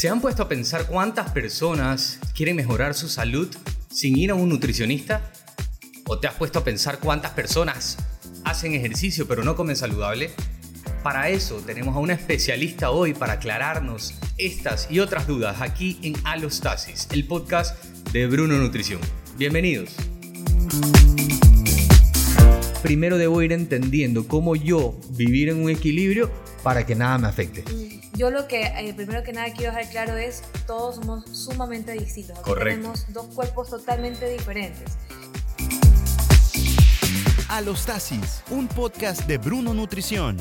¿Se han puesto a pensar cuántas personas quieren mejorar su salud sin ir a un nutricionista? ¿O te has puesto a pensar cuántas personas hacen ejercicio pero no comen saludable? Para eso tenemos a una especialista hoy para aclararnos estas y otras dudas aquí en Alostasis, el podcast de Bruno Nutrición. Bienvenidos. Primero debo ir entendiendo cómo yo vivir en un equilibrio para que nada me afecte. Yo lo que eh, primero que nada quiero dejar claro es todos somos sumamente distintos. Aquí Correcto. Tenemos dos cuerpos totalmente diferentes. Alostasis, un podcast de Bruno Nutrición.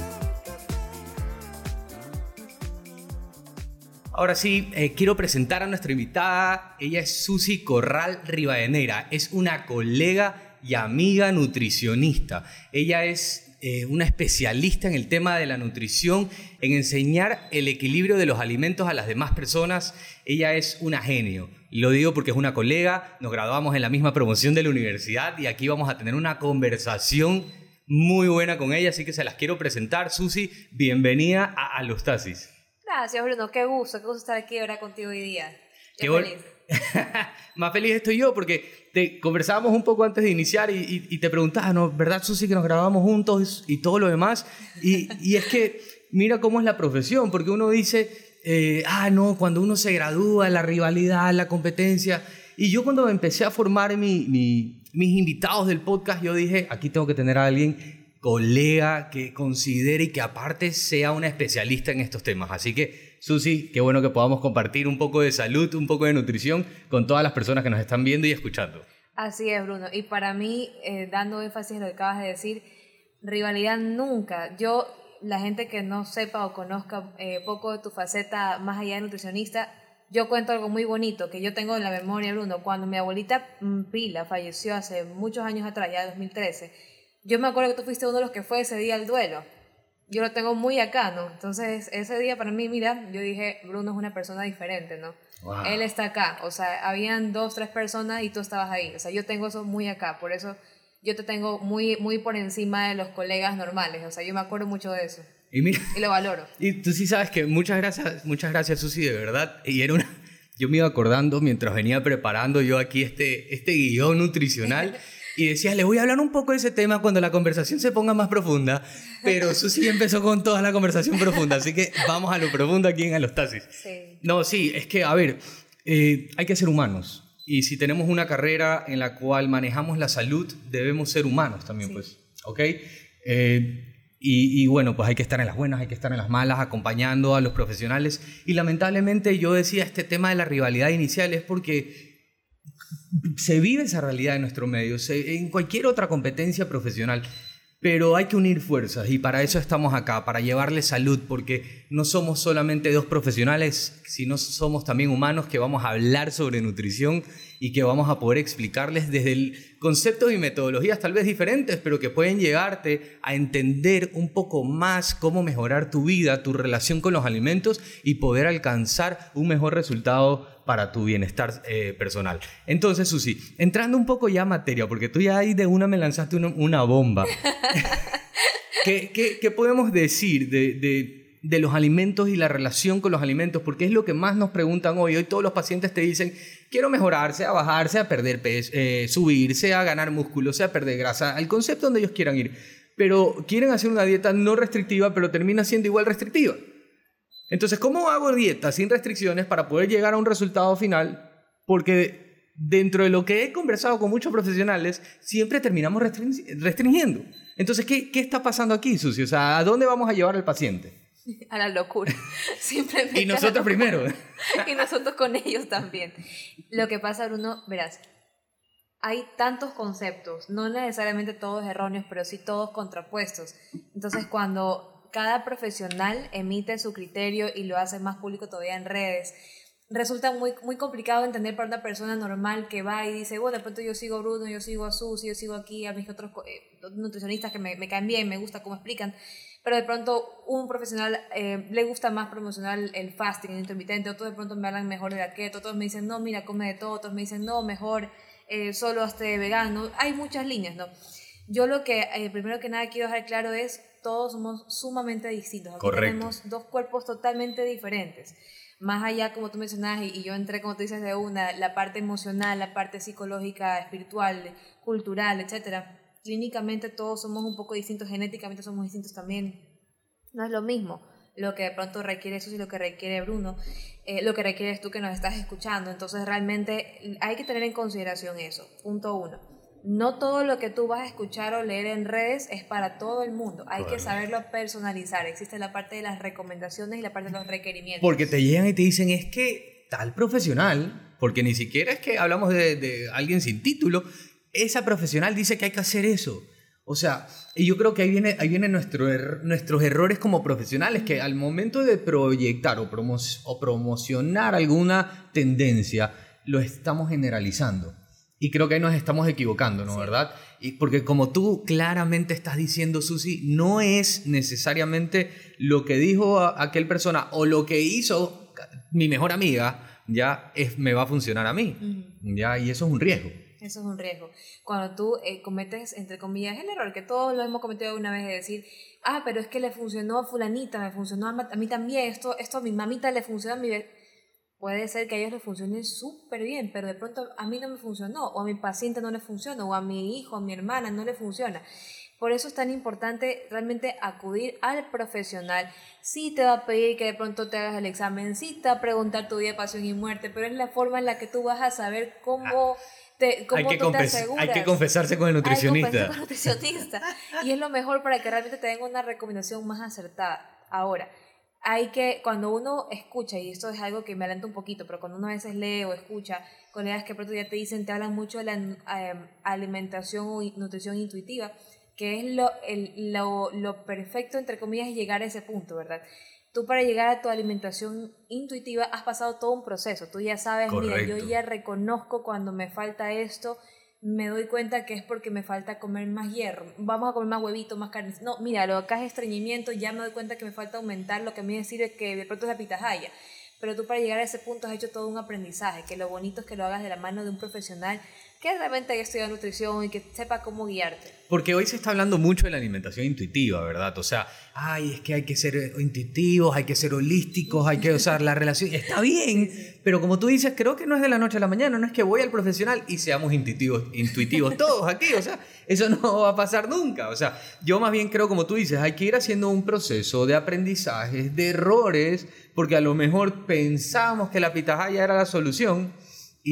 Ahora sí, eh, quiero presentar a nuestra invitada. Ella es Susi Corral Rivadeneira. Es una colega y amiga nutricionista. Ella es eh, una especialista en el tema de la nutrición, en enseñar el equilibrio de los alimentos a las demás personas. Ella es una genio. Lo digo porque es una colega, nos graduamos en la misma promoción de la universidad y aquí vamos a tener una conversación muy buena con ella, así que se las quiero presentar. Susi, bienvenida a Alostasis. Gracias, Bruno. Qué gusto, qué gusto estar aquí ahora contigo hoy día. Qué Qué feliz. Más feliz estoy yo porque te conversábamos un poco antes de iniciar y, y- y te preguntaba, ¿no? ¿Verdad, Susi, que nos grabamos juntos y todo lo demás? Y, y es que mira cómo es la profesión, porque uno dice, eh, ah, no, cuando uno se gradúa, la rivalidad, la competencia. Y yo cuando empecé a formar mi- mi- mis invitados del podcast, yo dije, aquí tengo que tener a alguien colega que considere y que aparte sea una especialista en estos temas. Así que, Susi, qué bueno que podamos compartir un poco de salud, un poco de nutrición con todas las personas que nos están viendo y escuchando. Así es, Bruno. Y para mí, eh, dando énfasis en lo que acabas de decir, rivalidad nunca. Yo, la gente que no sepa o conozca eh, poco de tu faceta más allá de nutricionista, yo cuento algo muy bonito que yo tengo en la memoria, Bruno. Cuando mi abuelita mm, Pila falleció hace muchos años atrás, ya 2013, yo me acuerdo que tú fuiste uno de los que fue ese día al duelo. Yo lo tengo muy acá, ¿no? Entonces, ese día para mí, mira, yo dije, Bruno es una persona diferente, ¿no? Wow. Él está acá, o sea, habían dos, tres personas y tú estabas ahí. O sea, yo tengo eso muy acá, por eso yo te tengo muy, muy por encima de los colegas normales. O sea, yo me acuerdo mucho de eso Y mira, y lo valoro. y tú sí sabes que muchas gracias, muchas gracias, Susi, de verdad. Y era una, yo me iba acordando mientras venía preparando yo aquí este, este guion nutricional. Y decía, le voy a hablar un poco de ese tema cuando la conversación se ponga más profunda. Pero Susi empezó con toda la conversación profunda. Así que vamos a lo profundo aquí en Alostasis. Sí. No, sí, es que, a ver, eh, hay que ser humanos. Y si tenemos una carrera en la cual manejamos la salud, debemos ser humanos también, Sí. pues, ¿ok? Eh, y, y bueno, pues hay que estar en las buenas, hay que estar en las malas, acompañando a los profesionales. Y lamentablemente yo decía este tema de la rivalidad inicial es porque se vive esa realidad en nuestro medio, en cualquier otra competencia profesional. Pero hay que unir fuerzas y para eso estamos acá, para llevarle salud, porque no somos solamente dos profesionales, sino somos también humanos que vamos a hablar sobre nutrición y que vamos a poder explicarles desde conceptos y metodologías tal vez diferentes, pero que pueden llegarte a entender un poco más cómo mejorar tu vida, tu relación con los alimentos y poder alcanzar un mejor resultado para tu bienestar eh, personal. Entonces, Susi, entrando un poco ya a materia, porque tú ya ahí de una me lanzaste una, una bomba. ¿Qué, qué, qué podemos decir de, de, de los alimentos y la relación con los alimentos? Porque es lo que más nos preguntan hoy. Hoy todos los pacientes te dicen, quiero mejorar, sea bajar, sea perder peso, eh, subir, sea ganar músculo, sea perder grasa, al concepto donde ellos quieran ir. Pero quieren hacer una dieta no restrictiva, pero termina siendo igual restrictiva. Entonces, ¿cómo hago dieta sin restricciones para poder llegar a un resultado final? Porque dentro de lo que he conversado con muchos profesionales, siempre terminamos restring- restringiendo. Entonces, ¿qué, ¿qué está pasando aquí, Susi? O sea, ¿a dónde vamos a llevar al paciente? A la locura. Simplemente. Y nosotros primero. y nosotros con ellos también. Lo que pasa, Bruno, verás, hay tantos conceptos, no necesariamente todos erróneos, pero sí todos contrapuestos. Entonces, cuando cada profesional emite su criterio y lo hace más público todavía en redes, resulta muy, muy complicado de entender para una persona normal que va y dice, bueno, de pronto yo sigo a Bruno, yo sigo a Susi, yo sigo aquí a mis otros eh, nutricionistas que me, me caen bien, me gusta cómo explican, pero de pronto un profesional eh, le gusta más promocionar el fasting, el intermitente, otros de pronto me hablan mejor de la keto, otros me dicen, no, mira, come de todo, otros me dicen, no, mejor eh, solo hazte vegano, hay muchas líneas, ¿no? Yo lo que eh, primero que nada quiero dejar claro es, todos somos sumamente distintos, aquí Correcto. tenemos dos cuerpos totalmente diferentes. más allá, como tú mencionabas, y, y yo entré, como tú dices, de una, la parte emocional, la parte psicológica, espiritual, cultural, etcétera. Clínicamente todos somos un poco distintos, genéticamente somos distintos también. No es lo mismo lo que de pronto requiere eso y lo que requiere Bruno, eh, lo que requieres tú que nos estás escuchando. Entonces realmente hay que tener en consideración eso. Punto uno. No todo lo que tú vas a escuchar o leer en redes es para todo el mundo. Hay que saberlo personalizar. Existe la parte de las recomendaciones y la parte de los requerimientos. Porque te llegan y te dicen, es que tal profesional, porque ni siquiera es que hablamos de, de alguien sin título, esa profesional dice que hay que hacer eso. O sea, y yo creo que ahí viene, ahí vienen nuestro er- nuestros errores como profesionales, que al momento de proyectar o, promo o promocionar alguna tendencia, lo estamos generalizando. Y creo que ahí nos estamos equivocando, ¿no? Sí. ¿Verdad? Y porque como tú claramente estás diciendo, Susi, no es necesariamente lo que dijo a- aquel persona o lo que hizo mi mejor amiga, ya es, me va a funcionar a mí. Ujú. Ya, y eso es un riesgo. Eso es un riesgo. Cuando tú eh, cometes, entre comillas, el error que todos lo hemos cometido alguna vez de decir, ah, pero es que le funcionó a fulanita, me funcionó a, a mí también, esto, esto a mi mamita le funcionó a mi... be-". Puede ser que a ellos les funcione súper bien, pero de pronto a mí no me funcionó, o a mi paciente no le funciona, o a mi hijo, a mi hermana no le funciona. Por eso es tan importante realmente acudir al profesional. Sí te va a pedir que de pronto te hagas el examen, sí te va a preguntar tu día de pasión y muerte, pero es la forma en la que tú vas a saber cómo, te, cómo Hay que, tú te aseguras. hay que confesarse con el Hay que nutricionista. con el nutricionista. y es lo mejor para que realmente te den una recomendación más acertada. Ahora, hay que, cuando uno escucha, y esto es algo que me alenta un poquito, pero cuando uno a veces lee o escucha colegas que pronto ya te dicen, te hablan mucho de la eh, alimentación o nutrición intuitiva, que es lo, el- lo, lo perfecto, entre comillas, es llegar a ese punto, ¿verdad? Tú para llegar a tu alimentación intuitiva has pasado todo un proceso. Tú ya sabes, mira, yo ya reconozco cuando me falta esto, me doy cuenta que es porque me falta comer más hierro. Vamos a comer más huevito, más carne. No, mira, lo acá es estreñimiento, ya me doy cuenta que me falta aumentar lo que a mí me sirve que de pronto es la pitahaya. Pero tú para llegar a ese punto has hecho todo un aprendizaje, que lo bonito es que lo hagas de la mano de un profesional que realmente haya estudiado nutrición y que sepa cómo guiarte. Porque hoy se está hablando mucho de la alimentación intuitiva, ¿verdad? O sea, ay, es que hay que ser intuitivos, hay que ser holísticos, hay que usar la relación. Está bien, pero como tú dices, creo que no es de la noche a la mañana, no es que voy al profesional y seamos intuitivos, intuitivos todos aquí, o sea, eso no va a pasar nunca. O sea, yo más bien creo, como tú dices, hay que ir haciendo un proceso de aprendizajes, de errores, porque a lo mejor pensamos que la pitahaya era la solución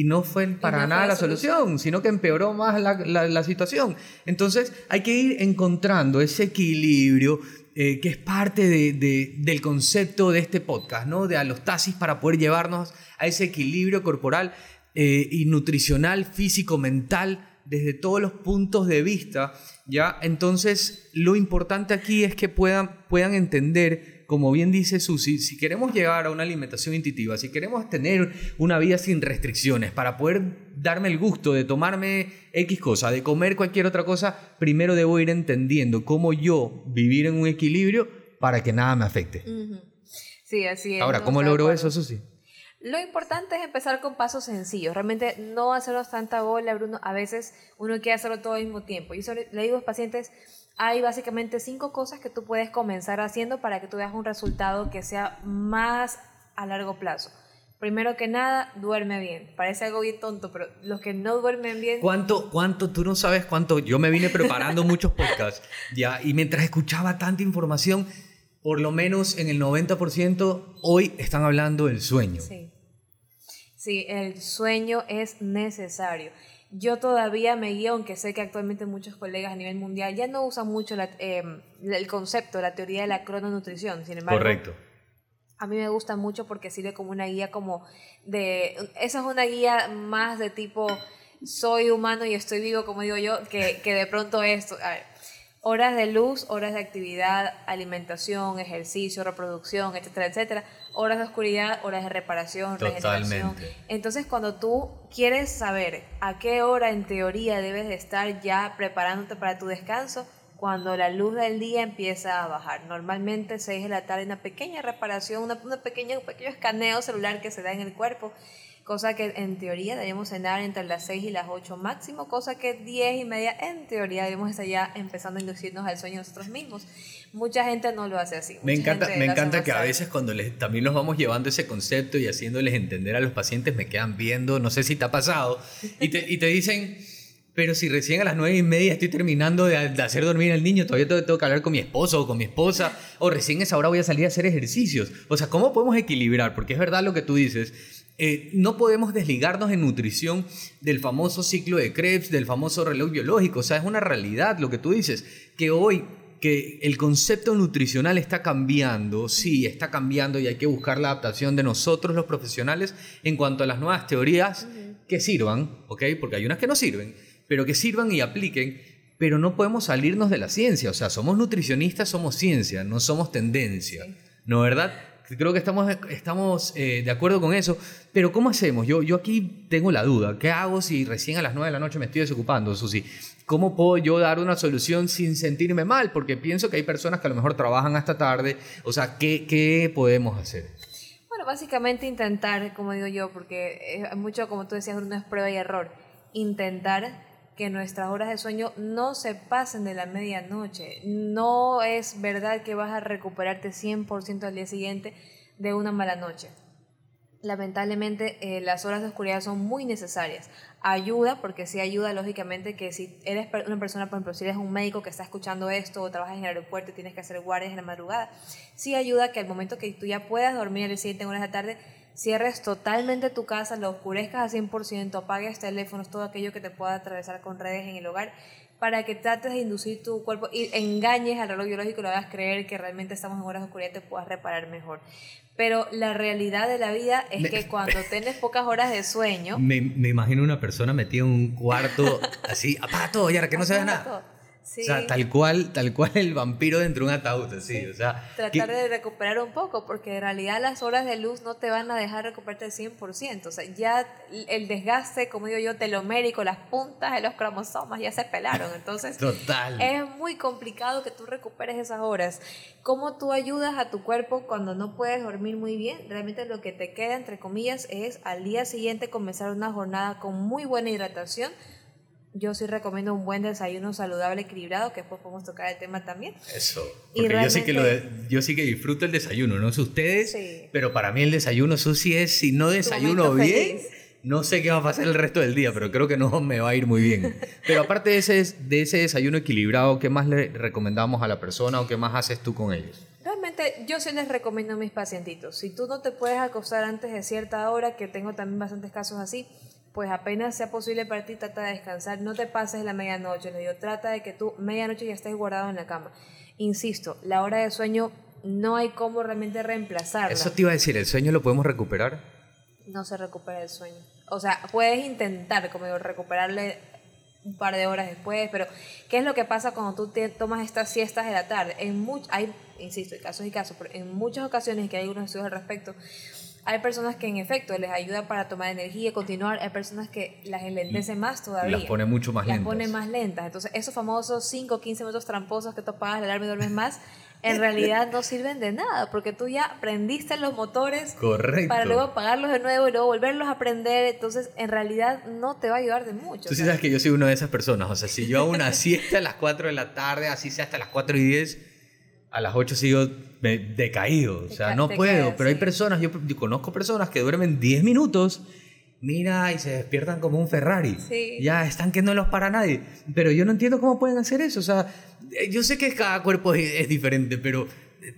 y no fue para no fue nada la solución, sino que empeoró más la, la- la situación. Entonces hay que ir encontrando ese equilibrio eh, que es parte de- de- del concepto de este podcast, ¿no? De alostasis para poder llevarnos a ese equilibrio corporal eh, y nutricional, físico, mental, desde todos los puntos de vista, ¿ya? Entonces lo importante aquí es que puedan, puedan entender como bien dice Susi, si queremos llegar a una alimentación intuitiva, si queremos tener una vida sin restricciones, para poder darme el gusto de tomarme X cosa, de comer cualquier otra cosa, primero debo ir entendiendo cómo yo vivir en un equilibrio para que nada me afecte. Sí, así es. Ahora, ¿cómo logro eso, Susi? Lo importante es empezar con pasos sencillos. Realmente no hacernos tanta bola, Bruno. A veces uno quiere hacerlo todo al mismo tiempo. Yo le digo a los pacientes, hay básicamente cinco cosas que tú puedes comenzar haciendo para que tú veas un resultado que sea más a largo plazo. Primero que nada, duerme bien. Parece algo bien tonto, pero los que no duermen bien... ¿Cuánto, cuánto, tú no sabes cuánto? Yo me vine preparando muchos podcasts, ya, y mientras escuchaba tanta información, por lo menos en el 90% hoy están hablando del sueño. Sí. Sí, el sueño es necesario. Yo todavía me guío, aunque sé que actualmente muchos colegas a nivel mundial ya no usan mucho la- eh, el concepto, la teoría de la crononutrición. Sin embargo, Correcto. a mí me gusta mucho porque sirve como una guía como de... Esa es una guía más de tipo, soy humano y estoy vivo, como digo yo, que, que de pronto esto... A ver, horas de luz, horas de actividad, alimentación, ejercicio, reproducción, etcétera, etcétera. Horas de oscuridad, horas de reparación, regeneración. Totalmente. Entonces, cuando tú quieres saber a qué hora en teoría debes de estar ya preparándote para tu descanso, cuando la luz del día empieza a bajar. Normalmente 6 de la tarde, una pequeña reparación, una, una pequeña, un pequeño escaneo celular que se da en el cuerpo cosa que en teoría debemos cenar entre las 6 y las 8 máximo, cosa que 10 y media en teoría debemos estar ya empezando a inducirnos al sueño nosotros mismos. Mucha gente no lo hace así. Me encanta, me encanta que a veces cuando les, también los vamos llevando ese concepto y haciéndoles entender a los pacientes, me quedan viendo, no sé si te ha pasado, y te, y te dicen, pero si recién a las nueve y media estoy terminando de, de hacer dormir al niño, todavía tengo que hablar con mi esposo o con mi esposa, o recién a esa hora voy a salir a hacer ejercicios. O sea, ¿cómo podemos equilibrar? Porque es verdad lo que tú dices. Eh, no podemos desligarnos en nutrición del famoso ciclo de Krebs, del famoso reloj biológico. O sea, es una realidad lo que tú dices, que hoy que el concepto nutricional está cambiando, sí, está cambiando y hay que buscar la adaptación de nosotros los profesionales en cuanto a las nuevas teorías que sirvan, ¿ok? Porque hay unas que no sirven, pero que sirvan y apliquen, pero no podemos salirnos de la ciencia, o sea, somos nutricionistas, somos ciencia, no somos tendencia, ¿no verdad? Creo que estamos, estamos eh, de acuerdo con eso, pero ¿cómo hacemos? Yo, yo aquí tengo la duda, ¿qué hago si recién a las 9 de la noche me estoy desocupando, Susi? ¿Cómo puedo yo dar una solución sin sentirme mal? Porque pienso que hay personas que a lo mejor trabajan hasta tarde, o sea, ¿qué, qué podemos hacer? Bueno, básicamente intentar, como digo yo, porque es mucho, como tú decías, Bruno, es prueba y error. Intentar que nuestras horas de sueño no se pasen de la medianoche. No es verdad que vas a recuperarte 100% al día siguiente de una mala noche. Lamentablemente eh, las horas de oscuridad son muy necesarias. Ayuda, porque sí ayuda lógicamente que si eres una persona, por ejemplo, si eres un médico que está escuchando esto o trabajas en el aeropuerto y tienes que hacer guardias en la madrugada, sí ayuda que al momento que tú ya puedas dormir el siguiente en horas de la tarde, cierres totalmente tu casa, lo oscurezcas a 100%, apagues teléfonos, todo aquello que te pueda atravesar con redes en el hogar, para que trates de inducir tu cuerpo y engañes al reloj biológico y lo hagas creer que realmente estamos en horas de oscuridad y te puedas reparar mejor. Pero la realidad de la vida es Me- que cuando tienes pocas horas de sueño, Me, me imagino una persona metida en un cuarto así, apaga todo, ya que no se vea nada. todo. Sí. O sea, tal cual, tal cual el vampiro dentro de un ataúd, así, o sea... tratar ¿qué- de recuperar un poco, porque en realidad las horas de luz no te van a dejar recuperarte al 100%. O sea, ya el desgaste, como digo yo, telomérico, las puntas de los cromosomas ya se pelaron. Entonces, Total. es muy complicado que tú recuperes esas horas. ¿Cómo tú ayudas a tu cuerpo cuando no puedes dormir muy bien? Realmente lo que te queda, entre comillas, es al día siguiente comenzar una jornada con muy buena hidratación. Yo sí recomiendo un buen desayuno saludable, equilibrado, que después podemos tocar el tema también. Eso. Y Porque yo sí que lo de- realmente- yo sí que disfruto el desayuno, no sé ustedes, Sí. pero para mí el desayuno Susi es si no desayuno bien, feliz. no sé qué va a pasar el resto del día, pero creo que no me va a ir muy bien. Pero aparte de ese de ese desayuno equilibrado, ¿qué más le recomendamos a la persona o qué más haces tú con ellos? Realmente yo sí les recomiendo a mis pacientitos, si tú no te puedes acostar antes de cierta hora, que tengo también bastantes casos así, pues apenas sea posible para ti, trata de descansar, no te pases la medianoche, les digo, trata de que tú medianoche ya estés guardado en la cama. Insisto, la hora de sueño no hay cómo realmente reemplazarla. Eso te iba a decir, ¿el sueño lo podemos recuperar? No se recupera el sueño. O sea, puedes intentar, como digo, recuperarle un par de horas después, pero ¿qué es lo que pasa cuando tú te tomas estas siestas de la tarde? En much, hay, insisto, hay casos y casos, pero en muchas ocasiones que hay unos estudios al respecto, hay personas que en efecto les ayuda para tomar energía y continuar, hay personas que las enlentece más todavía. Las pone mucho más las lentas. pone más lentas. Entonces, esos famosos 5 o 15 minutos tramposos que tú apagas la alarma y duermes más, en realidad no sirven de nada, porque tú ya prendiste los motores Correcto. para luego apagarlos de nuevo y luego volverlos a prender. Entonces, en realidad no te va a ayudar de mucho. Tú sí sabes que yo soy una de esas personas. O sea, si yo hago una siesta a las 4 de la tarde, así sea hasta las 4 y 10, a las 8 sigo decaído. O sea, no puedo. pero hay personas, yo, yo conozco personas que duermen 10 minutos, mira, y se despiertan como un Ferrari. Sí. Ya están que no los para nadie. Pero yo no entiendo cómo pueden hacer eso. O sea, eh, yo sé que cada cuerpo es, es diferente, pero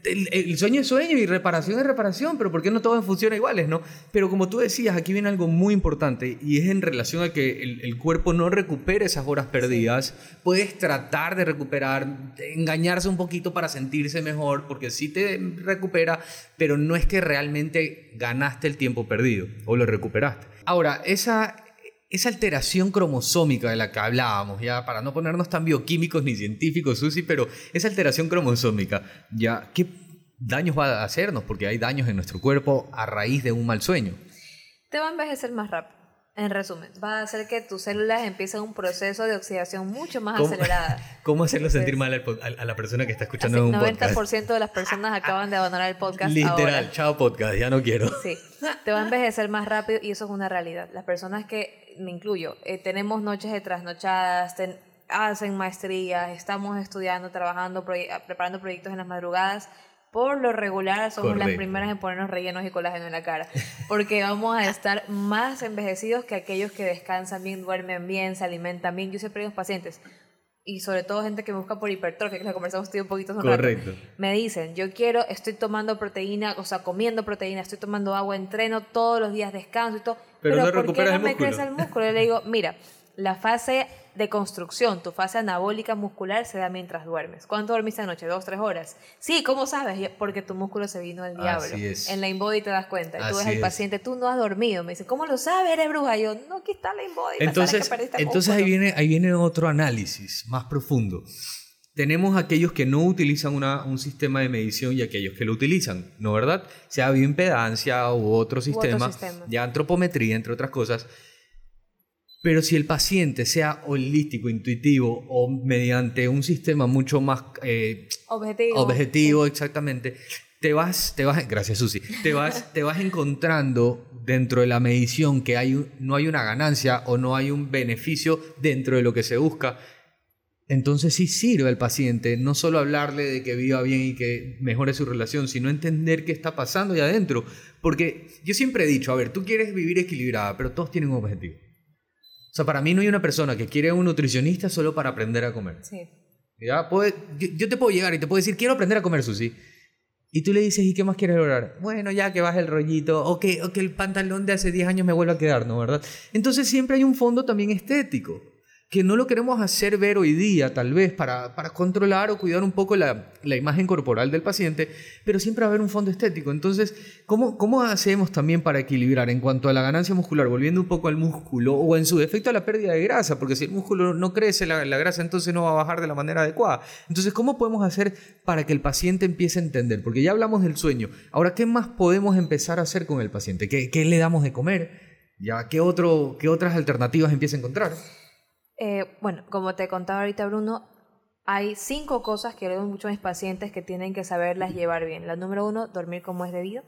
el, el sueño es sueño y reparación es reparación, pero ¿por qué no todos funcionan iguales, no? Pero como tú decías, aquí viene algo muy importante y es en relación a que el, el cuerpo no recupere esas horas perdidas. Puedes tratar de recuperar, de engañarse un poquito para sentirse mejor, porque sí te recupera, pero no es que realmente ganaste el tiempo perdido o lo recuperaste. Ahora, esa, esa alteración cromosómica de la que hablábamos, ya para no ponernos tan bioquímicos ni científicos, Susi, pero esa alteración cromosómica, ya, ¿qué daños va a hacernos? Porque hay daños en nuestro cuerpo a raíz de un mal sueño. te va a envejecer más rápido. En resumen, va a hacer que tus células empiecen un proceso de oxidación mucho más ¿Cómo- acelerada. ¿Cómo hacerlo sentir mal al a, a la persona que está Así, escuchando en un 90% podcast? de las personas acaban de abandonar el podcast Literal, ahora. chao podcast, ya no quiero. Sí, te va a envejecer más rápido y eso es una realidad. Las personas que, me incluyo, eh, tenemos noches de trasnochadas, ten- hacen maestrías, estamos estudiando, trabajando, proye- preparando proyectos en las madrugadas. Por lo regular somos las primeras en ponernos rellenos y colágeno en la cara, porque vamos a estar más envejecidos que aquellos que descansan bien, duermen bien, se alimentan bien. Yo siempre digo a los pacientes, y sobre todo gente que me busca por hipertrofia, que la conversamos tú un poquito hace rato, Correcto. me dicen, yo quiero, estoy tomando proteína, o sea, comiendo proteína, estoy tomando agua, entreno todos los días, descanso y todo, Pero pero, no ¿por qué no el me músculo?" crece el músculo? Yo le digo, mira, la fase de construcción, tu fase anabólica muscular se da mientras duermes. ¿Cuánto dormiste anoche? ¿Dos, tres horas? Sí, ¿cómo sabes? Porque tu músculo se vino al diablo. Así es. En la InBody te das cuenta. Y tú ves al paciente, tú no has dormido. Me dice, ¿cómo lo sabes? ¿Eres bruja? Y yo, no, aquí está la InBody. Entonces, entonces ahí, músculo". viene, ahí viene otro análisis más profundo. Tenemos aquellos que no utilizan una- un sistema de medición y aquellos que lo utilizan, ¿no verdad? Sea bioimpedancia u otro sistema, sistema. ya antropometría, entre otras cosas. Pero si el paciente sea holístico, intuitivo o mediante un sistema mucho más eh, Objetivo. objetivo, exactamente, te vas, te vas, gracias Susi, te vas, te vas encontrando dentro de la medición que hay, no hay una ganancia o no hay un beneficio dentro de lo que se busca. Entonces sí sirve al paciente no solo hablarle de que viva bien y que mejore su relación, sino entender qué está pasando ahí adentro. Porque yo siempre he dicho, a ver, tú quieres vivir equilibrada, pero todos tienen un objetivo. O sea, para mí no hay una persona que quiere un nutricionista solo para aprender a comer. Sí. ¿Ya? Puede- yo, yo te puedo llegar y te puedo decir, quiero aprender a comer sushi. Y tú le dices, ¿y qué más quieres lograr? Bueno, ya que baje el rollito, o que, o que el pantalón de hace 10 años me vuelva a quedar, ¿no? ¿Verdad? Entonces siempre hay un fondo también estético, que no lo queremos hacer ver hoy día, tal vez, para, para controlar o cuidar un poco la, la imagen corporal del paciente, pero siempre va a haber un fondo estético. Entonces, ¿cómo, ¿cómo hacemos también para equilibrar en cuanto a la ganancia muscular, volviendo un poco al músculo, o en su defecto a la pérdida de grasa? Porque si el músculo no crece, la, la grasa entonces no va a bajar de la manera adecuada. Entonces, ¿cómo podemos hacer para que el paciente empiece a entender? Porque ya hablamos del sueño. Ahora, ¿qué más podemos empezar a hacer con el paciente? ¿Qué, qué le damos de comer? ¿Ya? ¿Qué, otro, ¿Qué otras alternativas empieza a encontrar? Eh, bueno, como te contaba ahorita Bruno, hay cinco cosas que le digo mucho a mis pacientes que tienen que saberlas llevar bien. La número uno, dormir como es debido.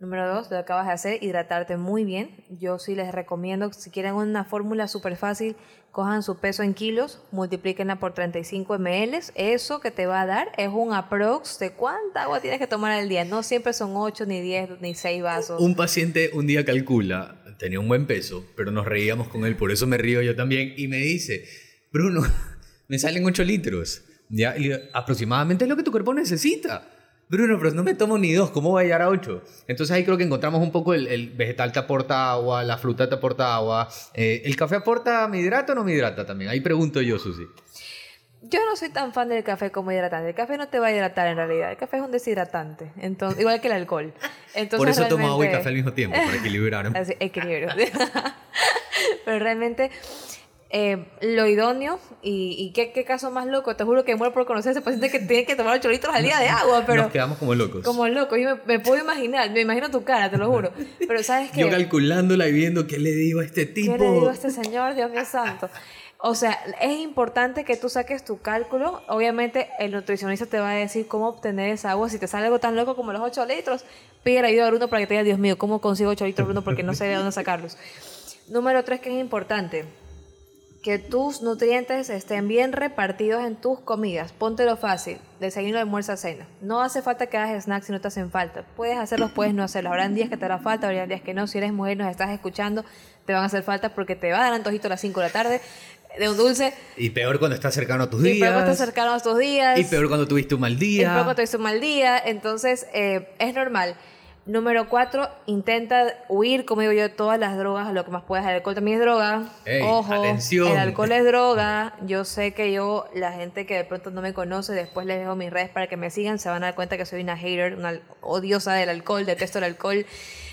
Número dos, lo que acabas de hacer, hidratarte muy bien. Yo sí les recomiendo, si quieren una fórmula súper fácil, cojan su peso en kilos, multiplíquenla por 35 ml. Eso que te va a dar es un aprox de cuánta agua tienes que tomar al día. No siempre son 8, ni 10, ni 6 vasos. Un paciente un día calcula, tenía un buen peso, pero nos reíamos con él, por eso me río yo también, y me dice, Bruno, me salen 8 litros. ¿Ya? Y aproximadamente es lo que tu cuerpo necesita. Bruno, pero no me tomo ni dos, ¿cómo va a llegar a 8? Entonces ahí creo que encontramos un poco el, el vegetal te aporta agua, la fruta te aporta agua, eh, ¿el café aporta, me hidrata o no me hidrata también? Ahí pregunto yo, Susi. Yo no soy tan fan del café como hidratante. El café no te va a hidratar en realidad. El café es un deshidratante. Entonces, igual que el alcohol. Entonces, por eso tomo agua y realmente- café al mismo tiempo, para equilibrar. Así, equilibrio. Pero realmente eh, lo idóneo y, y qué, qué caso más loco. Te juro que muero por conocer a ese paciente que tiene que tomar 8 litros al día de agua, pero Nos quedamos como locos. como loco. Yo me, me puedo imaginar, me imagino tu cara, te lo juro. Pero sabes que... Yo calculándola y viendo qué le digo a este tipo. ¿Qué le digo a este señor? Dios mío santo. O sea, es importante que tú saques tu cálculo. Obviamente, el nutricionista te va a decir cómo obtener esa agua. Si te sale algo tan loco como los 8 litros, pide ayuda a Bruno para que te diga, Dios mío, ¿cómo consigo 8 litros, Bruno? Porque no sé de dónde sacarlos. Número 3, que es importante, que tus nutrientes estén bien repartidos en tus comidas. Póntelo fácil, desayuno, almuerzo, cena. No hace falta que hagas snacks si no te hacen falta. Puedes hacerlos, puedes no hacerlos. Habrán días que te hará falta, habrán días que no. Si eres mujer nos estás escuchando, te van a hacer falta porque te va a dar antojito a las 5 de la tarde de un dulce. Y peor cuando estás cercano a tus Y días. peor cuando estás cercano a tus días. Y peor cuando tuviste un mal Y día. peor cuando tuviste un mal día. Entonces, eh, es normal. Número cuatro, intenta huir, como digo yo, de todas las drogas, lo que más puedas. El alcohol también es droga. Ey, Ojo, atención. el alcohol es droga. Yo sé que yo, la gente que de pronto no me conoce, después les dejo mis redes para que me sigan, se van a dar cuenta que soy una hater, una odiosa del alcohol, detesto el alcohol.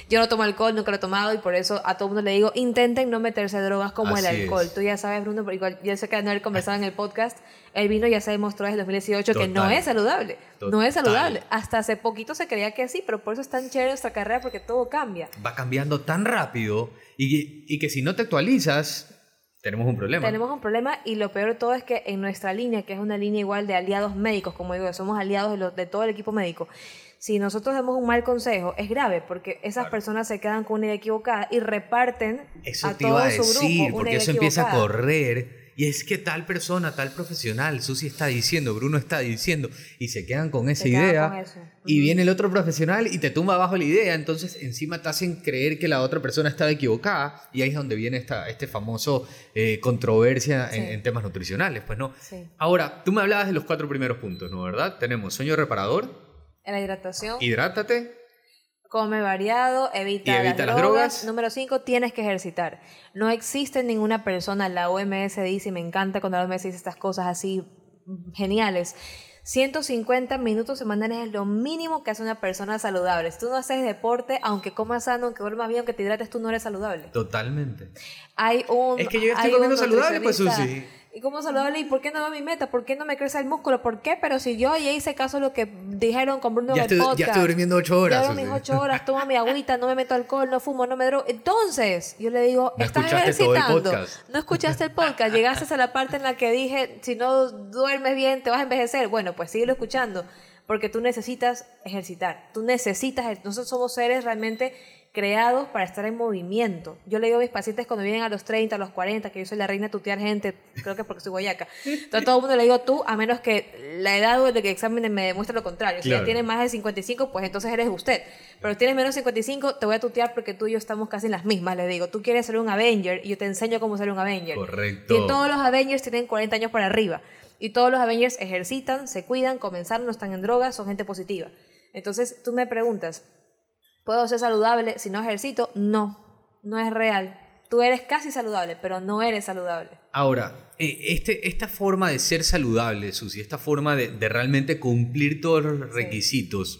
Yo no tomo alcohol, nunca lo he tomado y por eso a todo mundo le digo, intenten no meterse drogas como el alcohol. es. Tú ya sabes, Bruno, porque igual yo sé que no haber conversado en el podcast, el vino ya se demostró desde el 2018 que no Total. es saludable. No es Total. saludable. Hasta hace poquito se creía que sí, pero por eso es tan chévere nuestra carrera porque todo cambia. Va cambiando tan rápido y, y que si no te actualizas, tenemos un problema. Tenemos un problema y lo peor de todo es que en nuestra línea, que es una línea igual de aliados médicos, como digo, somos aliados de, los- de todo el equipo médico, si nosotros damos un mal consejo, es grave porque esas Claro. personas se quedan con una idea equivocada y reparten Eso a te todo iba a su grupo decir, una porque eso empieza a correr. Y es que tal persona, tal profesional, Susi está diciendo, Bruno está diciendo, y se quedan con esa Se idea. con eso. Y viene el otro profesional y te tumba abajo la idea. Entonces, encima te hacen creer que la otra persona estaba equivocada. Y ahí es donde viene esta este famoso eh, controversia en, Sí. en temas nutricionales. Pues no. Sí. Ahora, tú me hablabas de los cuatro primeros puntos, ¿no? ¿Verdad? Tenemos sueño reparador, En la hidratación, hidrátate, come variado, evita, Y evita las, las drogas. drogas. Número 5, tienes que ejercitar. No existe ninguna persona, la OMS dice, y me encanta cuando la OMS dice estas cosas así geniales. 150 minutos semanales es lo mínimo que hace una persona saludable. Si tú no haces deporte, aunque comas sano, aunque duermas bien, aunque te hidrates, tú no eres saludable. totalmente. Hay un. Es que yo estoy comiendo saludable, pues. Susi. ¿Y cómo saludable? ¿Y por qué no veo mi meta? ¿Por qué no me crece el músculo? ¿Por qué? Pero si yo ya hice caso a lo que dijeron con Bruno Ya en el estoy, podcast. ya estoy durmiendo ocho horas. Ya mis ocho horas, tomo mi agüita, no me meto alcohol, no fumo, no me drogo. Entonces, yo le digo, No estás ejercitando. No escuchaste el podcast. Llegaste a la parte en la que dije, si no duermes bien, te vas a envejecer. Bueno, pues síguelo escuchando. Porque tú necesitas ejercitar. Tú necesitas. Nosotros somos seres realmente creados para estar en movimiento. Yo le digo a mis pacientes cuando vienen a los 30, a los 40, que yo soy la reina de tutear gente, creo que es porque soy guayaca. Entonces a todo el mundo le digo tú, a menos que la edad o el que examen me demuestre lo contrario. Si ya tienes más de 55, pues entonces eres usted. Pero si tienes menos de 55, te voy a tutear porque tú y yo estamos casi en las mismas, le digo. Tú quieres ser un Avenger y yo te enseño cómo ser un Avenger. Correcto. Y todos los Avengers tienen 40 años para arriba. Y todos los Avengers ejercitan, se cuidan, comenzaron, no están en drogas, son gente positiva. Entonces tú me preguntas, ¿puedo ser saludable si no ejercito? No, no es real. Tú eres casi saludable, pero no eres saludable. Ahora, eh, este, esta forma de ser saludable, Susi, esta forma de, de realmente cumplir todos los requisitos,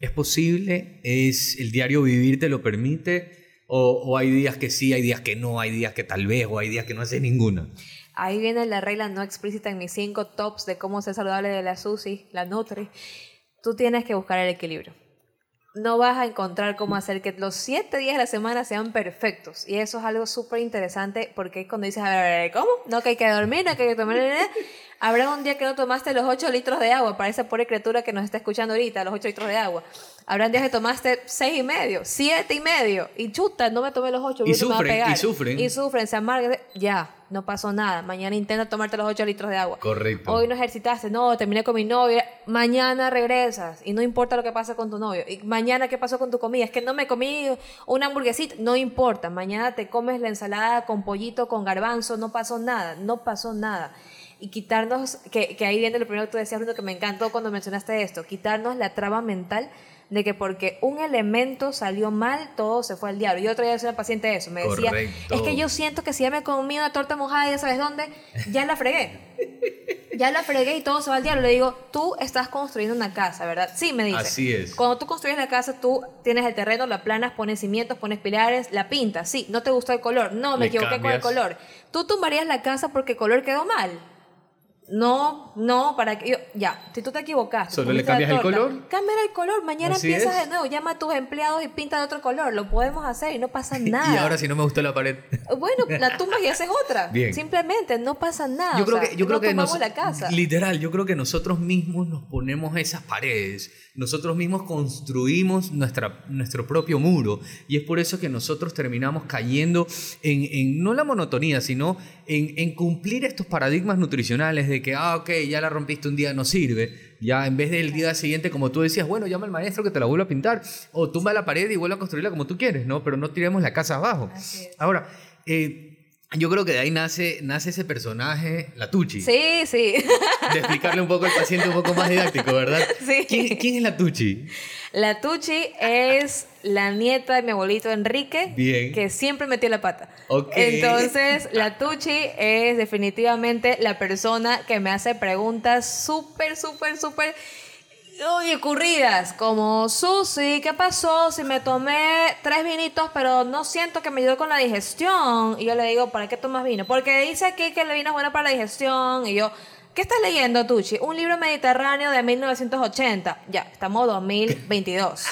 ¿es posible? ¿Es el diario vivir te lo permite? O, o hay días que sí, hay días que no, hay días que tal vez, o hay días que no haces ninguna? Ahí viene la regla no explícita en mis cinco tops de cómo ser saludable de la Susi, la Nutri. Tú tienes que buscar el equilibrio. No vas a encontrar cómo hacer que los siete días de la semana sean perfectos. Y eso es algo súper interesante porque es cuando dices, a ver, a ver, ¿cómo? No que hay que dormir, no que hay que tomar... Habrá un día que no tomaste los 8 litros de agua para esa pobre criatura que nos está escuchando ahorita, los 8 litros de agua. Habrán días que tomaste seis y medio, siete y medio. Y chuta, no me tomé los 8, Y sufren, y sufren. Y sufren, se amargan. Ya, no pasó nada. Mañana intenta tomarte los 8 litros de agua. Correcto. Hoy no ejercitaste, no, terminé con mi novio. Mañana regresas y no importa lo que pase con tu novio. Y mañana qué pasó con tu comida. Es que no me comí una hamburguesita. No importa. Mañana te comes la ensalada con pollito, con garbanzo. No pasó nada. No pasó nada. Y quitarnos, que, que ahí viene lo primero que tú decías, Bruno, que me encantó cuando mencionaste esto. Quitarnos la traba mental de que porque un elemento salió mal, todo se fue al diablo. Yo otro día decía a una paciente eso, me decía, Correcto. es que yo siento que si ya me comí una torta mojada, ya sabes dónde, ya la fregué. Ya la fregué y todo se va al diablo. Le digo, tú estás construyendo una casa, ¿verdad? Sí, me dice. Así es. Cuando tú construyes la casa, tú tienes el terreno, la planas, pones cimientos, pones pilares, la pintas. Sí, no te gustó el color. No, me Le equivoqué con el color. Tú tumbarías la casa porque el color quedó mal. No, no, para que yo, ya, si tú te equivocaste. Solo le cambias el color. Cámbiale el color, mañana Así empiezas es. de nuevo, llama a tus empleados y pinta de otro color, lo podemos hacer y no pasa nada. Y ahora si no me gustó la pared. Bueno, la tumbas y haces otra. Bien. Simplemente, no pasa nada. Yo o creo sea, que, yo no creo que nos- la casa. literal, yo creo que nosotros mismos nos ponemos esas paredes, nosotros mismos construimos nuestra, nuestro propio muro y es por eso que nosotros terminamos cayendo en, en no la monotonía, sino en, en cumplir estos paradigmas nutricionales de que, ah, ok, ya la rompiste un día, no sirve. Ya en vez del día siguiente, como tú decías, bueno, llama al maestro que te la vuelva a pintar o tumba la pared y vuelve a construirla como tú quieres, ¿no? Pero no tiremos la casa abajo. Ahora, eh, yo creo que de ahí nace, nace ese personaje, la Tucci Sí, sí. de explicarle un poco al paciente un poco más didáctico, ¿verdad? Sí. ¿Quién, quién es la Tucci? La Tucci es la nieta de mi abuelito Enrique, Bien. que siempre metió la pata. Ok. Entonces, la Tucci es definitivamente la persona que me hace preguntas súper, súper, súper Uy, ocurridas, como Susi, ¿qué pasó? Si me tomé tres vinitos, pero no siento que me ayudó con la digestión. Y yo le digo, ¿para qué tomas vino? Porque dice aquí que el vino es bueno para la digestión. Y yo, ¿qué estás leyendo, Tuchi? Un libro mediterráneo de 1980. Ya, estamos 2022.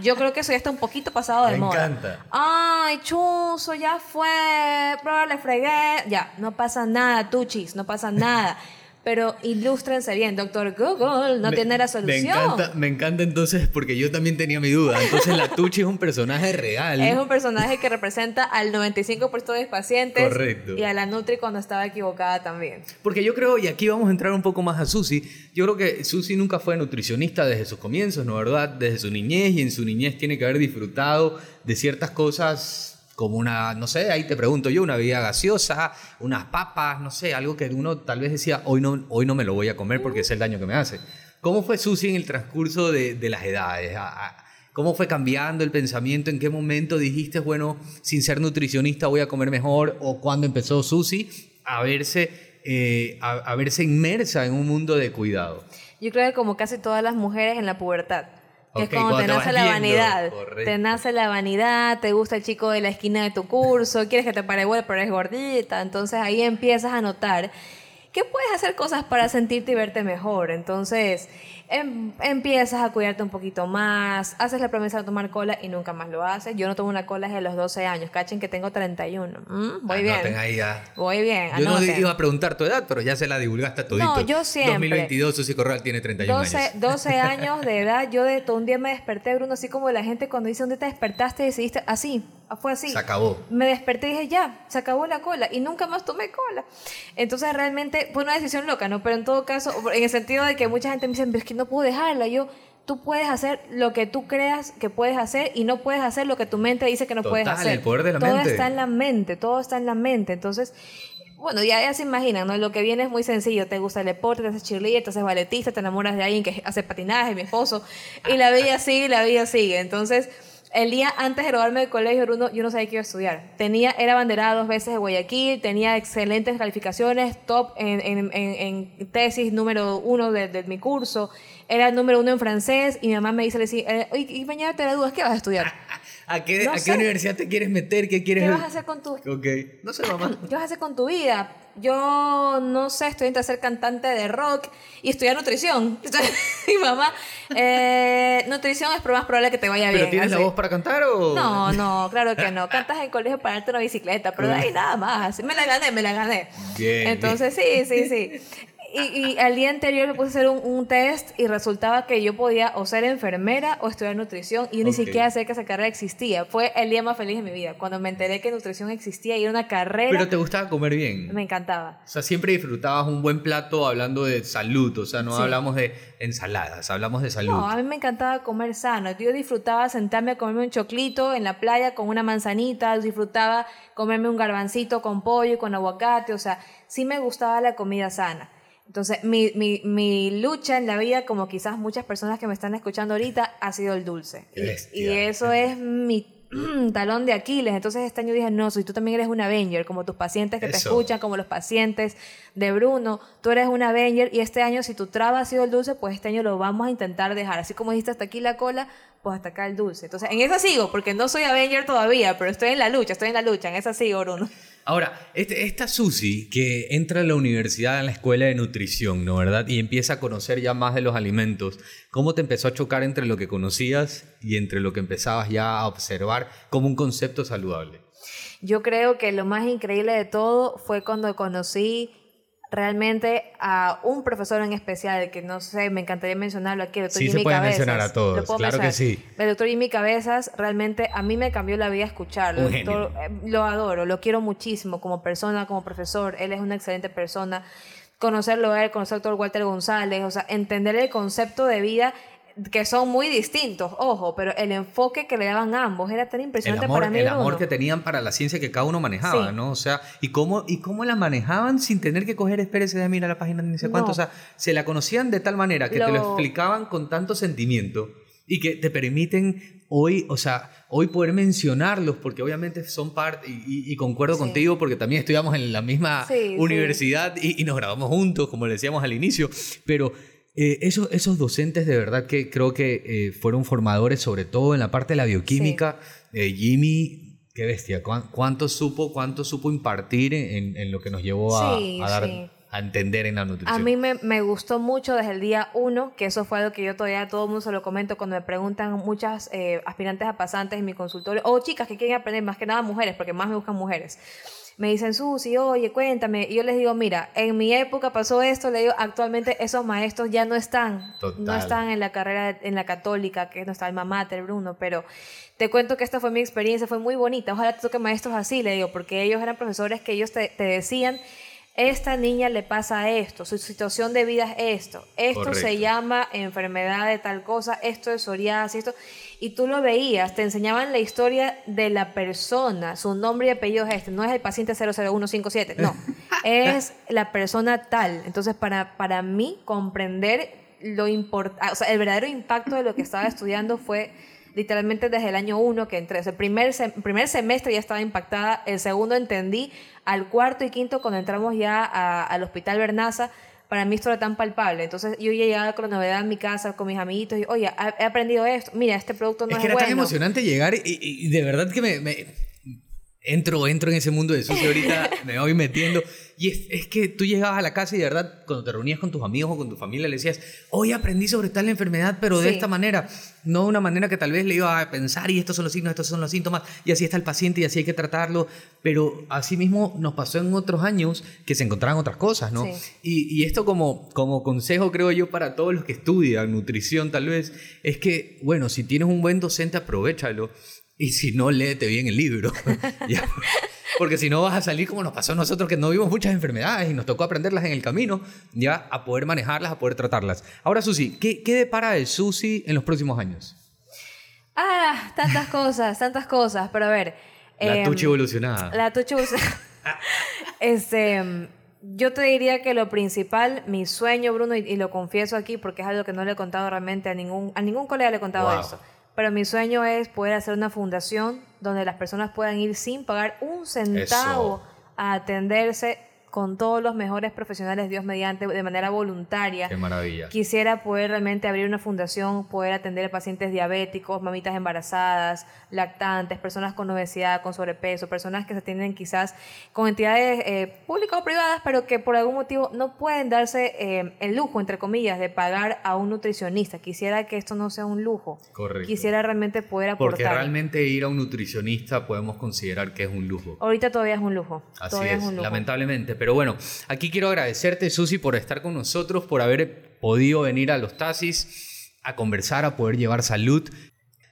Yo creo que eso ya está un poquito pasado de Me moda. encanta. Ay, chuzo, ya fue. Pero le fregué. Ya, no pasa nada, Tuchis, no pasa nada. Pero ilústrense bien, doctor Google no Me- tiene la Me solución. encanta, me encanta entonces porque yo también tenía mi duda. Entonces la Tuchi es un personaje real. Es un personaje que representa al 95% de mis pacientes. Correcto. Y a la Nutri cuando estaba equivocada también. Porque yo creo, y aquí vamos a entrar un poco más a Susi, yo creo que Susi nunca fue nutricionista desde sus comienzos, ¿no verdad? Desde su niñez y en su niñez tiene que haber disfrutado de ciertas cosas como una, no sé, ahí te pregunto yo, una bebida gaseosa, unas papas, no sé, algo que uno tal vez decía, hoy no, hoy no me lo voy a comer porque es el daño que me hace. ¿Cómo fue Susi en el transcurso de, las edades? ¿Cómo fue cambiando el pensamiento? ¿En qué momento dijiste, bueno, sin ser nutricionista voy a comer mejor? ¿O cuándo empezó Susi a verse, eh, a, a verse inmersa en un mundo de cuidado? Yo creo que como casi todas las mujeres en la pubertad. Que es cuando te nace la viendo, vanidad. correcto. Te nace la vanidad, te gusta el chico de la esquina de tu curso, quieres que te pare igual, pero es gordita. Entonces ahí empiezas a notar que puedes hacer cosas para sentirte y verte mejor. Entonces em- empiezas a cuidarte un poquito más, haces la promesa de tomar cola y nunca más lo haces. Yo no tomo una cola desde los 12 años, cachen que tengo 31. ¿Mm? Voy Anoten bien. ahí ya. Voy bien. Yo no iba a preguntar tu edad, pero ya se la divulgaste a todito. No, yo siempre. 2022, Susi Corral tiene 31 12, años. 12 años de edad, yo de todo un día me desperté, Bruno, así como la gente cuando dice, ¿dónde te despertaste? Y decidiste, así, fue así. Se acabó. Me desperté y dije, ya, se acabó la cola. Y nunca más tomé cola. Entonces realmente fue una decisión loca, ¿no? Pero en todo caso, en el sentido de que mucha gente me dice, pero es que no puedo dejarla. Yo, tú puedes hacer lo que tú creas que puedes hacer y no puedes hacer lo que tu mente dice que no puedes Total, hacer. el poder de la todo mente. está en la mente, todo está en la mente. Entonces, bueno, ya, ya se imaginan, ¿no? Lo que viene es muy sencillo. Te gusta el deporte, te haces cheerleader, te haces balletista, te enamoras de alguien que hace patinaje, mi esposo. Y la vida sigue, la vida sigue. Entonces, el día antes de graduarme del colegio, Bruno, yo no sabía qué iba a estudiar. Tenía, era abanderada dos veces de Guayaquil, tenía excelentes calificaciones, top en, en- en- en tesis número uno de, mi curso. Era número uno en francés y mi mamá me dice, le decía, eh, "Oye, y mañana te gradúas, ¿qué vas a estudiar? ¿A qué, No a qué universidad te quieres meter? ¿Qué quieres ¿Qué vas a hacer con tu Ok. No sé, mamá. ¿Qué vas a hacer con tu vida? Yo no sé, estoy entre ser cantante de rock y estudiar nutrición. Mi mamá, eh, nutrición es más probable que te vaya ¿Pero bien. tienes la así. voz para cantar o...? No, no, claro que no. Cantas en colegio para darte una bicicleta, pero de ahí nada más. Me la gané, me la gané. Bien, Entonces, sí, sí, sí. Y, y al día anterior me puse a hacer un, un test y resultaba que yo podía o ser enfermera o estudiar nutrición y yo ni siquiera sé que esa carrera existía. Fue el día más feliz de mi vida, cuando me enteré que nutrición existía y era una carrera. Pero te gustaba comer bien. Me encantaba. O sea, siempre disfrutabas un buen plato hablando de salud. O sea, no Sí. hablamos de ensaladas, hablamos de salud. No, a mí me encantaba comer sano. Yo disfrutaba sentarme a comerme un choclito en la playa con una manzanita, disfrutaba comerme un garbancito con pollo y con aguacate. O sea, sí me gustaba la comida sana. Entonces, mi, mi, mi lucha en la vida, como quizás muchas personas que me están escuchando ahorita, ha sido el dulce. Y- eso es mi talón de Aquiles. Entonces este año dije, no, si tú también eres un Avenger, como tus pacientes que te escuchan, como los pacientes de Bruno, tú eres un Avenger y este año si tu traba ha sido el dulce, pues este año lo vamos a intentar dejar. Así como dijiste hasta aquí la cola, pues hasta acá el dulce. Entonces en esa sigo, porque no soy Avenger todavía, pero estoy en la lucha, estoy en la lucha, en esa sigo, Bruno. Ahora, este, esta Susi que entra a la universidad, en la escuela de nutrición, ¿no verdad? Y empieza a conocer ya más de los alimentos. ¿Cómo te empezó a chocar entre lo que conocías y entre lo que empezabas ya a observar como un concepto saludable? Yo creo que lo más increíble de todo fue cuando conocí realmente a un profesor en especial, que no sé, me encantaría mencionarlo aquí, el doctor Sí, se Jimmy puede Cabezas. mencionar a todos, ¿Lo puedo claro que sí. El doctor Jimmy Cabezas realmente a mí me cambió la vida escucharlo. Doctor, eh, lo adoro, lo quiero muchísimo como persona, como profesor. Él es una excelente persona. Conocerlo a él, conocer al doctor Walter González, o sea, entender el concepto de vida que son muy distintos, ojo, pero el enfoque que le daban ambos era tan El impresionante amor, para mí. el amor Bruno. que tenían para la ciencia que cada uno manejaba, Sí. ¿no? O sea, y cómo, y cómo la manejaban sin tener que coger, espérese, de mira la página, ni sé cuánto. No. O sea, se la conocían de tal manera que te lo Lo- explicaban con tanto sentimiento y que te permiten hoy, o sea, hoy poder mencionarlos porque obviamente son parte, y, y- y concuerdo Sí. contigo porque también estudiamos en la misma Sí, sí. universidad y, y nos grabamos juntos, como le decíamos al inicio, pero Eh, esos, esos docentes de verdad que creo que eh, fueron formadores, sobre todo en la parte de la bioquímica. Eh, Jimmy, qué bestia, ¿cuán- cuánto supo, cuánto supo impartir en, en lo que nos llevó a, Sí, a dar sí. a entender en la nutrición. A mí me, me gustó mucho desde el día uno, que eso fue algo que yo todavía a todo el mundo se lo comento cuando me preguntan muchas eh, aspirantes a pasantes en mi consultorio, o chicas que quieren aprender, más que nada mujeres, porque más me buscan mujeres. Me dicen, Susi, oye, cuéntame. Y yo les digo, mira, en mi época pasó esto, le digo, actualmente esos maestros ya no están. Total. No están en la carrera, en la católica, que es nuestra alma mater, Bruno, pero te cuento que esta fue mi experiencia, fue muy bonita. Ojalá te toque maestros así, le digo, porque ellos eran profesores que ellos te, te decían, esta niña le pasa esto, su situación de vida es esto, esto Correcto. se llama enfermedad de tal cosa, esto es psoriasis, esto, y tú lo veías, te enseñaban la historia de la persona, su nombre y apellido es este, no es el paciente 00157, no, es la persona tal. Entonces, para, para mí, comprender lo importante, o sea, el verdadero impacto de lo que estaba estudiando fue literalmente desde el año uno que entré. O sea, el primer, sem- primer semestre ya estaba impactada, el segundo entendí, al cuarto y quinto cuando entramos ya a- al hospital Bernaza, para mí esto era tan palpable. Entonces yo ya llegaba con la novedad en mi casa, con mis amiguitos, y oye, he aprendido esto, mira, este producto no es es, que era bueno. tan emocionante llegar y, y- y de verdad que me, me- entro, entro en ese mundo de sucio ahorita, me voy metiendo. Y es, es que tú llegabas a la casa y de verdad, cuando te reunías con tus amigos o con tu familia, le decías, hoy aprendí sobre tal enfermedad, pero de Sí. esta manera. No de una manera que tal vez le iba a pensar, y estos son los signos, estos son los síntomas, y así está el paciente, y así hay que tratarlo. Pero así mismo nos pasó en otros años que se encontraban otras cosas, ¿no? Sí. Y, y esto como, como consejo, creo yo, para todos los que estudian nutrición, tal vez, es que, bueno, si tienes un buen docente, aprovechalo. Y si no, léete bien el libro. Porque si no vas a salir como nos pasó a nosotros, que no vimos muchas enfermedades y nos tocó aprenderlas en el camino, ya a poder manejarlas, a poder tratarlas. Ahora, Susi, ¿qué, qué depara el Susi en los próximos años? Ah, tantas cosas, tantas cosas, pero a ver. La em, tucha evolucionada. La tucha evolucionada. este, mm, yo te diría que lo principal, mi sueño, Bruno, y, y lo confieso aquí porque es algo que no le he contado realmente a ningún, a ningún colega le he contado Wow. esto. Pero mi sueño es poder hacer una fundación donde las personas puedan ir sin pagar un centavo Eso. a atenderse con todos los mejores profesionales, Dios mediante, de manera voluntaria. Qué maravilla. Quisiera poder realmente abrir una fundación, poder atender a pacientes diabéticos, mamitas embarazadas, lactantes, personas con obesidad, con sobrepeso, personas que se atienden quizás con entidades eh, públicas o privadas, pero que por algún motivo no pueden darse eh, el lujo, entre comillas, de pagar a un nutricionista. Quisiera que esto no sea un lujo. Correcto. Quisiera realmente poder aportar. Porque realmente ir a un nutricionista podemos considerar que es un lujo. Ahorita todavía es un lujo. Así todavía es, un lujo. lamentablemente. Pero bueno, aquí quiero agradecerte, Susi, por estar con nosotros, por haber podido venir a los Tasis a conversar, a poder llevar salud.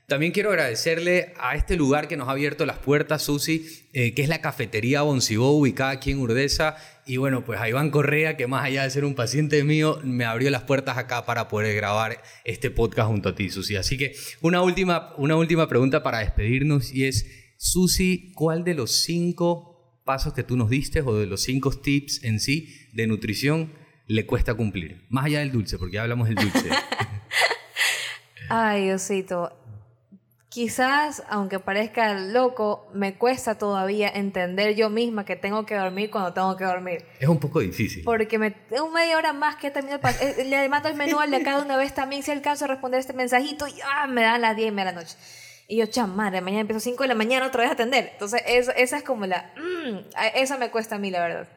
También quiero agradecerle a este lugar que nos ha abierto las puertas, Susi, eh, que es la cafetería Boncibó, ubicada aquí en Urdesa. Y bueno, pues a Iván Correa, que más allá de ser un paciente mío, me abrió las puertas acá para poder grabar este podcast junto a ti, Susi. Así que una última, una última pregunta para despedirnos y es, Susi, ¿cuál de los cinco pasos que tú nos diste o de los cinco tips en sí de nutrición le cuesta cumplir? Más allá del dulce, porque ya hablamos del dulce. Ay, Diosito. Quizás, aunque parezca loco, me cuesta todavía entender yo misma que tengo que dormir cuando tengo que dormir. es un poco difícil. Porque me tengo media hora más que termino el eh, Le mando el menú al de cada una vez también si alcanzo a responder este mensajito y ah, me dan las 10 y media de la noche. Y yo, chamadre, mañana empiezo 5 de la mañana otra vez a atender. Entonces, eso- esa es como la... mm, esa me cuesta a mí, la verdad.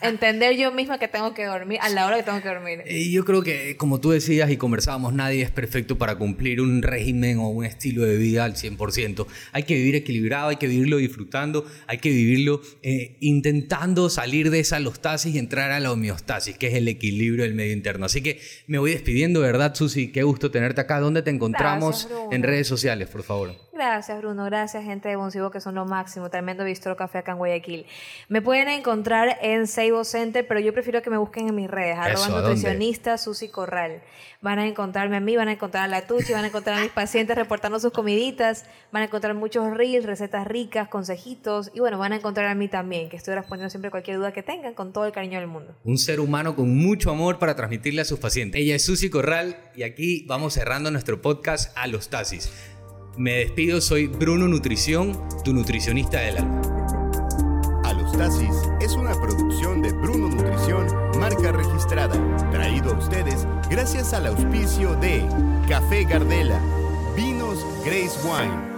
Entender yo misma que tengo que dormir a la hora que tengo que dormir. Y yo creo que, como tú decías y conversábamos, nadie es perfecto para cumplir un régimen o un estilo de vida al 100%. Hay que vivir equilibrado, hay que vivirlo disfrutando, hay que vivirlo eh, intentando salir de esa alostasis y entrar a la homeostasis, que es el equilibrio del medio interno. Así que me voy despidiendo, de ¿verdad, Susi? Qué gusto tenerte acá. ¿Dónde te encontramos? En redes sociales, por favor. Gracias, Bruno. Gracias, gente de Boncibo, que son lo máximo. Tremendo bistro café acá en Guayaquil. Me pueden encontrar en Seibo Center, pero yo prefiero que me busquen en mis redes. Arroba nutricionista Susi Corral. Van a encontrarme a mí, van a encontrar a la Tuchi, van a encontrar a mis pacientes reportando sus comiditas, van a encontrar muchos reels, recetas ricas, consejitos, y bueno, van a encontrar a mí también, que estoy respondiendo siempre cualquier duda que tengan con todo el cariño del mundo. Un ser humano con mucho amor para transmitirle a sus pacientes. Ella es Susi Corral y aquí vamos cerrando nuestro podcast a los taxis. Me despido, soy Bruno Nutrición, tu nutricionista del alma. Alostasis es una producción de Bruno Nutrición, marca registrada, traído a ustedes gracias al auspicio de Café Gardela, Vinos Grace Wine,